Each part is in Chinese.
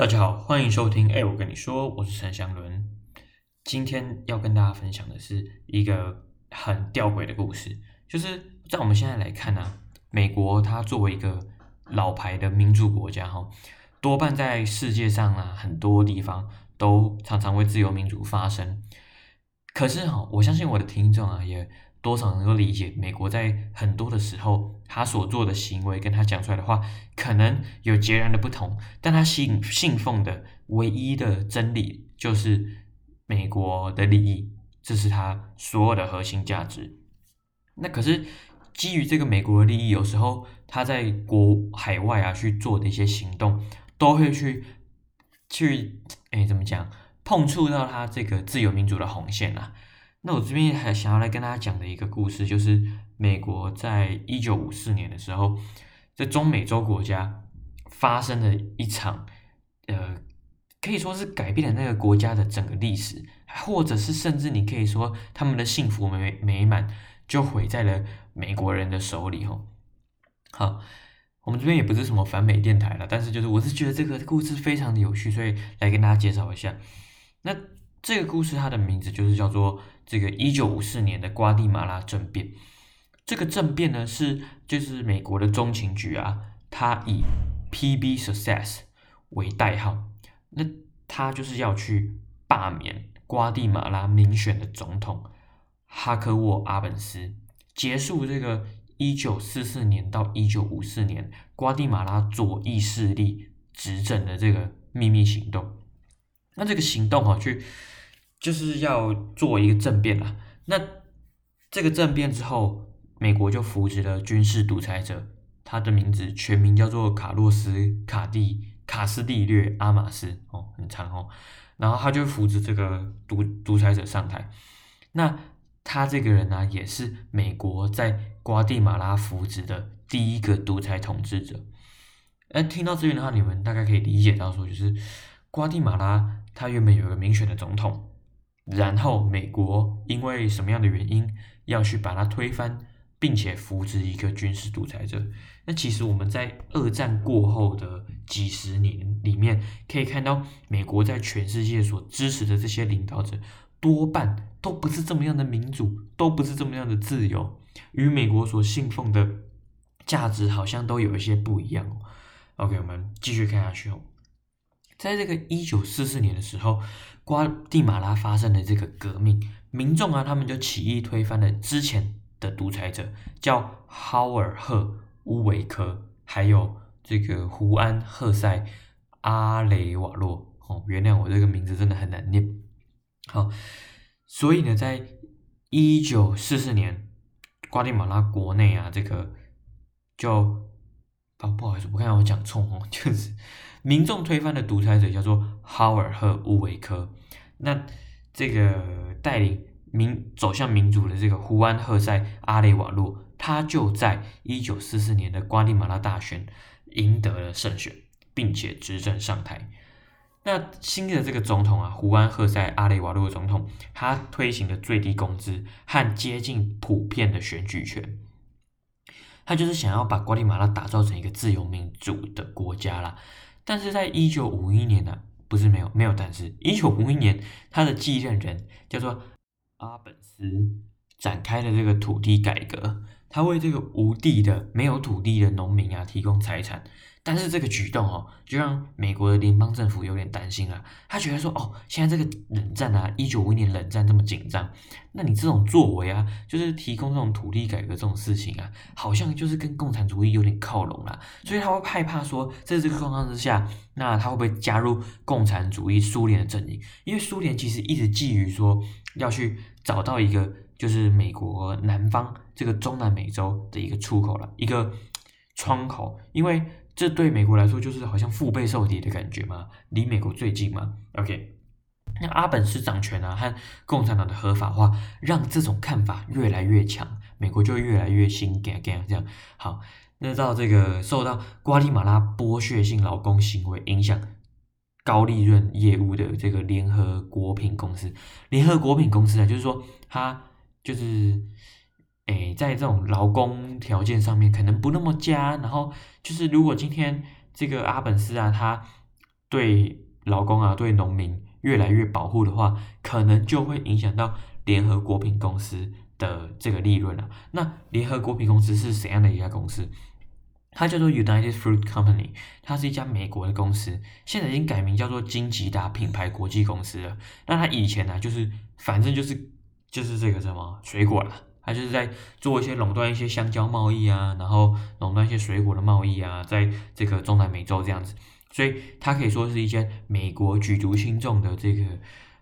大家好，欢迎收听。哎，我跟你说，我是陈祥伦。今天要跟大家分享的是一个很吊诡的故事，就是在我们现在来看呢、美国它作为一个老牌的民主国家，哈，多半在世界上啊很多地方都常常为自由民主发声。可是哈，我相信我的听众啊也。多少能够理解，美国在很多的时候，他所做的行为跟他讲出来的话，可能有截然的不同。但他信信奉的唯一的真理，就是美国的利益，这是他所有的核心价值。那可是基于这个美国的利益，有时候他在国海外啊去做的一些行动，都会去去哎怎么讲，碰触到他这个自由民主的红线啊。那我这边还想要来跟大家讲的一个故事，就是美国在一九五四年的时候，在中美洲国家发生了一场，呃，可以说是改变了那个国家的整个历史，或者是甚至你可以说他们的幸福美美满就毁在了美国人的手里吼。好，我们这边也不是什么反美电台了，但是就是我是觉得这个故事非常的有趣，所以来跟大家介绍一下。那这个故事它的名字就是叫做。这个一九五四年的瓜地马拉政变，这个政变呢是就是美国的中情局啊，他以 PB Success 为代号，那他就是要去罢免瓜地马拉民选的总统哈科沃阿本斯，结束这个一九四四年到一九五四年瓜地马拉左翼势力执政的这个秘密行动。那这个行动哈、啊，去。就是要做一个政变啦。那这个政变之后，美国就扶植了军事独裁者，他的名字全名叫做卡洛斯·卡蒂卡斯蒂略阿马斯哦，很长哦。然后他就扶植这个独独裁者上台。那他这个人呢、也是美国在瓜地马拉扶植的第一个独裁统治者。哎，听到这边的话，你们大概可以理解到说，就是瓜地马拉他原本有一个民选的总统。然后美国因为什么样的原因要去把它推翻，并且扶植一个军事独裁者？那其实我们在二战过后的几十年里面，可以看到美国在全世界所支持的这些领导者，多半都不是这么样的民主，都不是这么样的自由，与美国所信奉的价值好像都有一些不一样。OK，我们继续看下去哦。在这个一九四四年的时候，瓜地马拉发生了这个革命，民众啊，他们就起义推翻了之前的独裁者，叫哈尔赫乌维科，还有这个胡安赫塞阿雷瓦洛。哦，原谅我这个名字真的很难念。好，所以呢，在一九四四年，瓜地马拉国内啊，这个就啊，不好意思，我刚才我讲错哦，就是。民众推翻的独裁者叫做哈尔赫乌维科，那这个带领民走向民主的这个胡安赫塞阿雷瓦洛，他就在一九四四年的瓜地马拉大选赢得了胜选，并且执政上台。那新的这个总统啊，胡安赫塞阿雷瓦洛总统，他推行的最低工资和接近普遍的选举权，他就是想要把瓜地马拉打造成一个自由民主的国家啦。但是在一九五一年呢、不是没有没有，但是一九五一年，他的继任人叫做阿本斯，展开了这个土地改革，他为这个无地的、没有土地的农民啊提供财产。但是这个举动哦，就让美国的联邦政府有点担心啊。他觉得说，哦，现在这个冷战啊，一九五一年冷战这么紧张，那你这种作为啊，就是提供这种土地改革这种事情啊，好像就是跟共产主义有点靠拢了。所以他会害怕说，在这个状况之下，那他会不会加入共产主义苏联的阵营？因为苏联其实一直觊觎说要去找到一个，就是美国南方这个中南美洲的一个出口了，一个窗口，因为。这对美国来说就是好像腹背受敌的感觉嘛，离美国最近嘛。OK，那阿本斯掌权啊和共产党的合法化，让这种看法越来越强，美国就越来越心惊惊这样。好，那到这个受到瓜地马拉剥削性劳工行为影响，高利润业务的这个联合果品公司，联合果品公司呢，就是说它就是。诶，在这种劳工条件上面可能不那么佳，然后就是如果今天这个阿本斯啊，他对劳工啊，对农民越来越保护的话，可能就会影响到联合果品公司的这个利润了。那联合果品公司是怎样的一家公司？它叫做 United Fruit Company，它是一家美国的公司，现在已经改名叫做金吉达品牌国际公司了。那它以前呢、啊，就是反正就是就是这个什么水果啦，它就是在做一些垄断一些香蕉贸易啊，然后垄断一些水果的贸易啊，在这个中南美洲这样子，所以它可以说是一间美国举足轻重的这个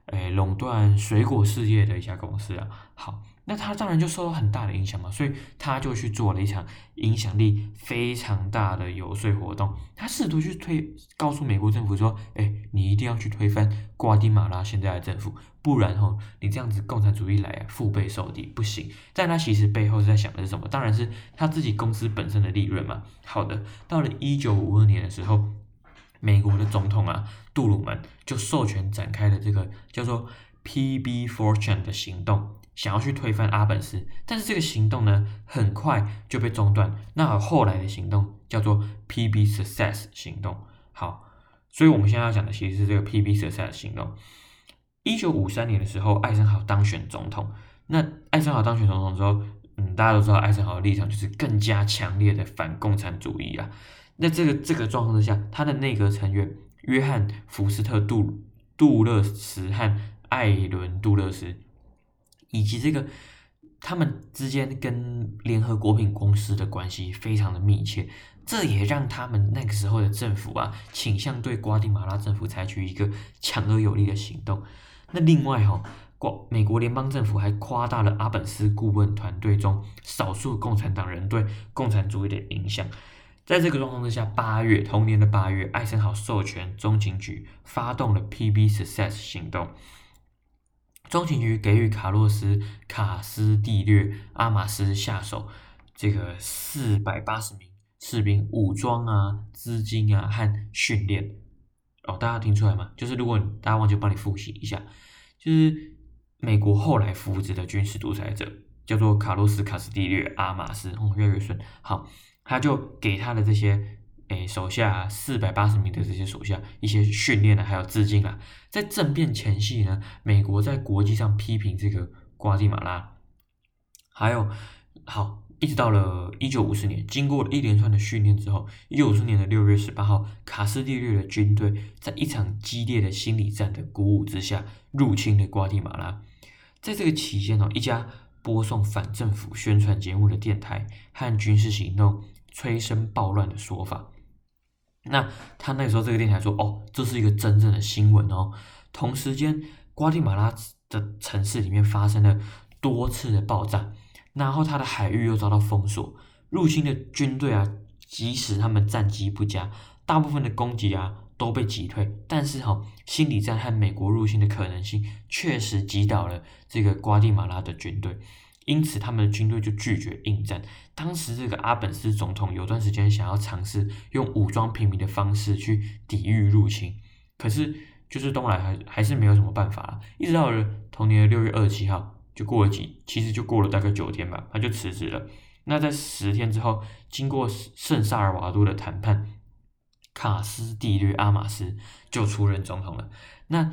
诶垄断水果事业的一家公司啊。好。那他当然就受到很大的影响嘛，所以他就去做了一场影响力非常大的游说活动。他试图去推，告诉美国政府说：“哎，你一定要去推翻瓜迪马拉现在的政府，不然吼，你这样子共产主义来，腹背受敌，不行。”但他其实背后是在想的是什么？当然是他自己公司本身的利润嘛。好的，到了一九五二年的时候，美国的总统啊，杜鲁门就授权展开了这个叫做 PB Fortune 的行动。想要去推翻阿本斯，但是这个行动呢，很快就被中断。那后来的行动叫做 PB Success 行动。好，所以我们现在要讲的其实是这个 PB Success 行动。一九五三年的时候，艾森豪当选总统。那艾森豪当选总统之后，嗯，大家都知道艾森豪的立场就是更加强烈的反共产主义啊。那这个这个状况之下，他的内阁成员约翰福斯特杜杜勒斯和艾伦杜勒斯。以及这个，他们之间跟联合果品公司的关系非常的密切，这也让他们那个时候的政府啊，倾向对瓜地马拉政府采取一个强而有力的行动。那另外哈、哦，国美国联邦政府还夸大了阿本斯顾问团队中少数共产党人对共产主义的影响。在这个状况之下，八月同年的八月，艾森豪授权中情局发动了 PB Success 行动。中情局给予卡洛斯·卡斯蒂略·阿马斯下手这个四百八十名士兵武装啊、资金啊和训练哦，大家听出来吗？就是如果大家忘记，帮你复习一下，就是美国后来扶植的军事独裁者叫做卡洛斯·卡斯蒂略·阿马斯，哦，越来越顺。好，他就给他的这些。诶，手下四百八十名的这些手下一些训练啊，还有资金啊，在政变前夕呢，美国在国际上批评这个瓜地马拉，还有好，一直到了一九五四年，经过一连串的训练之后，一九五四年的六月十八号，卡斯蒂略的军队在一场激烈的心理战的鼓舞之下，入侵了瓜地马拉。在这个期间哦，一家播送反政府宣传节目的电台和军事行动催生暴乱的说法。那他那时候这个电台说，哦，这是一个真正的新闻哦。同时间，瓜地马拉的城市里面发生了多次的爆炸，然后他的海域又遭到封锁，入侵的军队啊，即使他们战绩不佳，大部分的攻击啊都被击退，但是哈、心理战和美国入侵的可能性确实击倒了这个瓜地马拉的军队。因此，他们的军队就拒绝应战。当时，这个阿本斯总统有段时间想要尝试用武装平民的方式去抵御入侵，可是就是东来还还是没有什么办法。一直到了同年的六月二十七号，就过了几，其实就过了大概九天吧，他就辞职了。那在十天之后，经过圣萨尔瓦多的谈判，卡斯蒂略阿马斯就出任总统了。那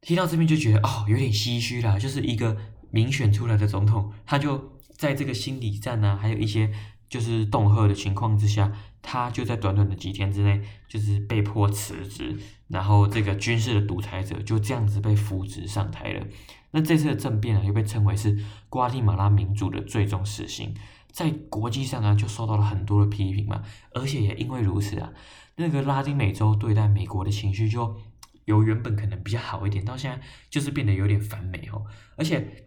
听到这边就觉得哦，有点唏嘘啦，就是一个。民选出来的总统，他就在这个心理战啊，还有一些就是恫吓的情况之下，他就在短短的几天之内，就是被迫辞职，然后这个军事的独裁者就这样子被扶植上台了。那这次的政变啊，又被称为是瓜地马拉民主的最终死刑，在国际上啊，就受到了很多的批评嘛，而且也因为如此啊，那个拉丁美洲对待美国的情绪就由原本可能比较好一点，到现在就是变得有点反美哦，而且。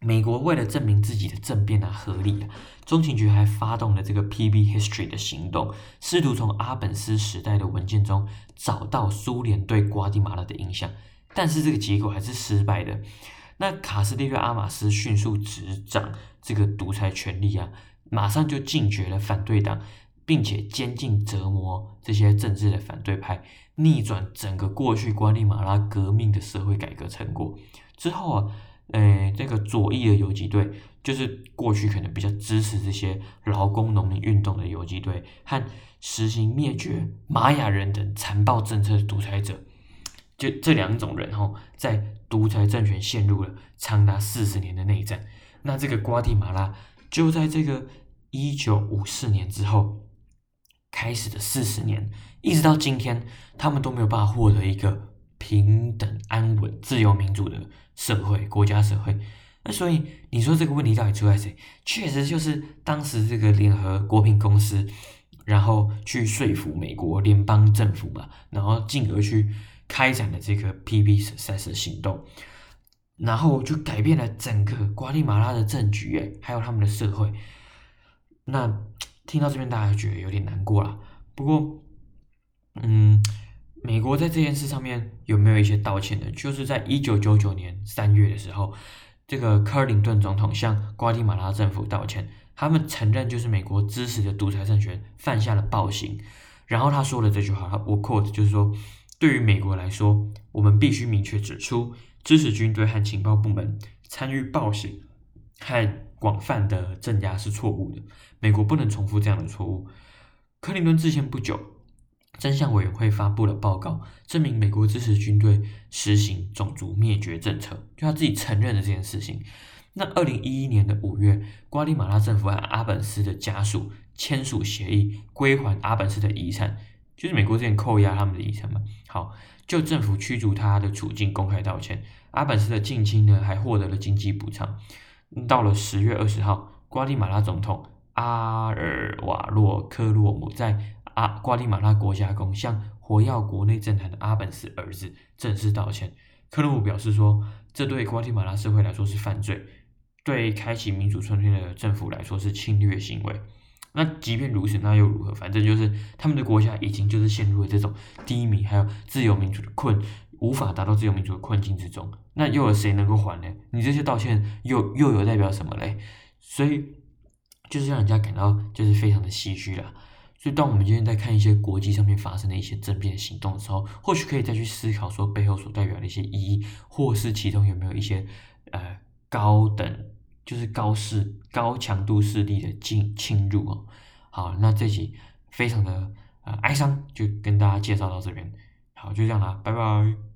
美国为了证明自己的政变啊合理啊，中情局还发动了这个 PB History 的行动，试图从阿本斯时代的文件中找到苏联对瓜地马拉的影响，但是这个结果还是失败的。那卡斯蒂略阿马斯迅速执掌这个独裁权力啊，马上就禁绝了反对党，并且监禁折磨这些政治的反对派，逆转整个过去瓜地马拉革命的社会改革成果之后啊。呃，这个左翼的游击队，就是过去可能比较支持这些劳工农民运动的游击队，和实行灭绝玛雅人等残暴政策的独裁者，就这两种人哈，在独裁政权陷入了长达四十年的内战。那这个瓜地马拉就在这个一九五四年之后开始的四十年，一直到今天，他们都没有办法获得一个平等、安稳、自由、民主的社会国家社会。那所以你说这个问题到底出在谁？确实就是当时这个联合国苹公司，然后去说服美国联邦政府嘛，然后进而去开展了这个 PB Success 行动。然后就改变了整个瓜地马拉的政局，还有他们的社会。那听到这边，大家觉得有点难过啦。不过，嗯，美国在这件事上面有没有一些道歉呢？就是在一九九九年三月的时候，这个克林顿总统向瓜地马拉政府道歉，他们承认就是美国支持的独裁政权犯下了暴行。然后他说了这句话，我 quote 就是说，对于美国来说，我们必须明确指出。支持军队和情报部门参与暴行和广泛的镇压是错误的。美国不能重复这样的错误。克林顿之前不久，真相委员会发布了报告，证明美国支持军队实行种族灭绝政策，就他自己承认了这件事情。那二零一一年的五月，瓜地马拉政府和阿本斯的家属签署协议，归还阿本斯的遗产。就是美国之前扣押他们的遗产嘛，好，就政府驱逐他的处境公开道歉。阿本斯的近亲呢，还获得了经济补偿。到了十月二十号，瓜地马拉总统阿尔瓦洛科洛姆在阿瓜地马拉国家宫向活跃国内政坛的阿本斯儿子正式道歉。克洛姆表示说，这对瓜地马拉社会来说是犯罪，对开启民主春天的政府来说是侵略行为。那即便如此，那又如何？反正就是他们的国家已经就是陷入了这种低迷，还有自由民主的困，无法达到自由民主的困境之中。那又有谁能够还呢？你这些道歉又又有代表什么嘞？所以就是让人家感到就是非常的唏嘘啦。所以当我们今天在看一些国际上面发生的一些政变行动的时候，或许可以再去思考说背后所代表的一些意义，或是其中有没有一些呃高等。就是高势、高强度势力的进侵入哦。好，那这集非常的呃哀伤，就跟大家介绍到这边。好，就这样啦，拜拜。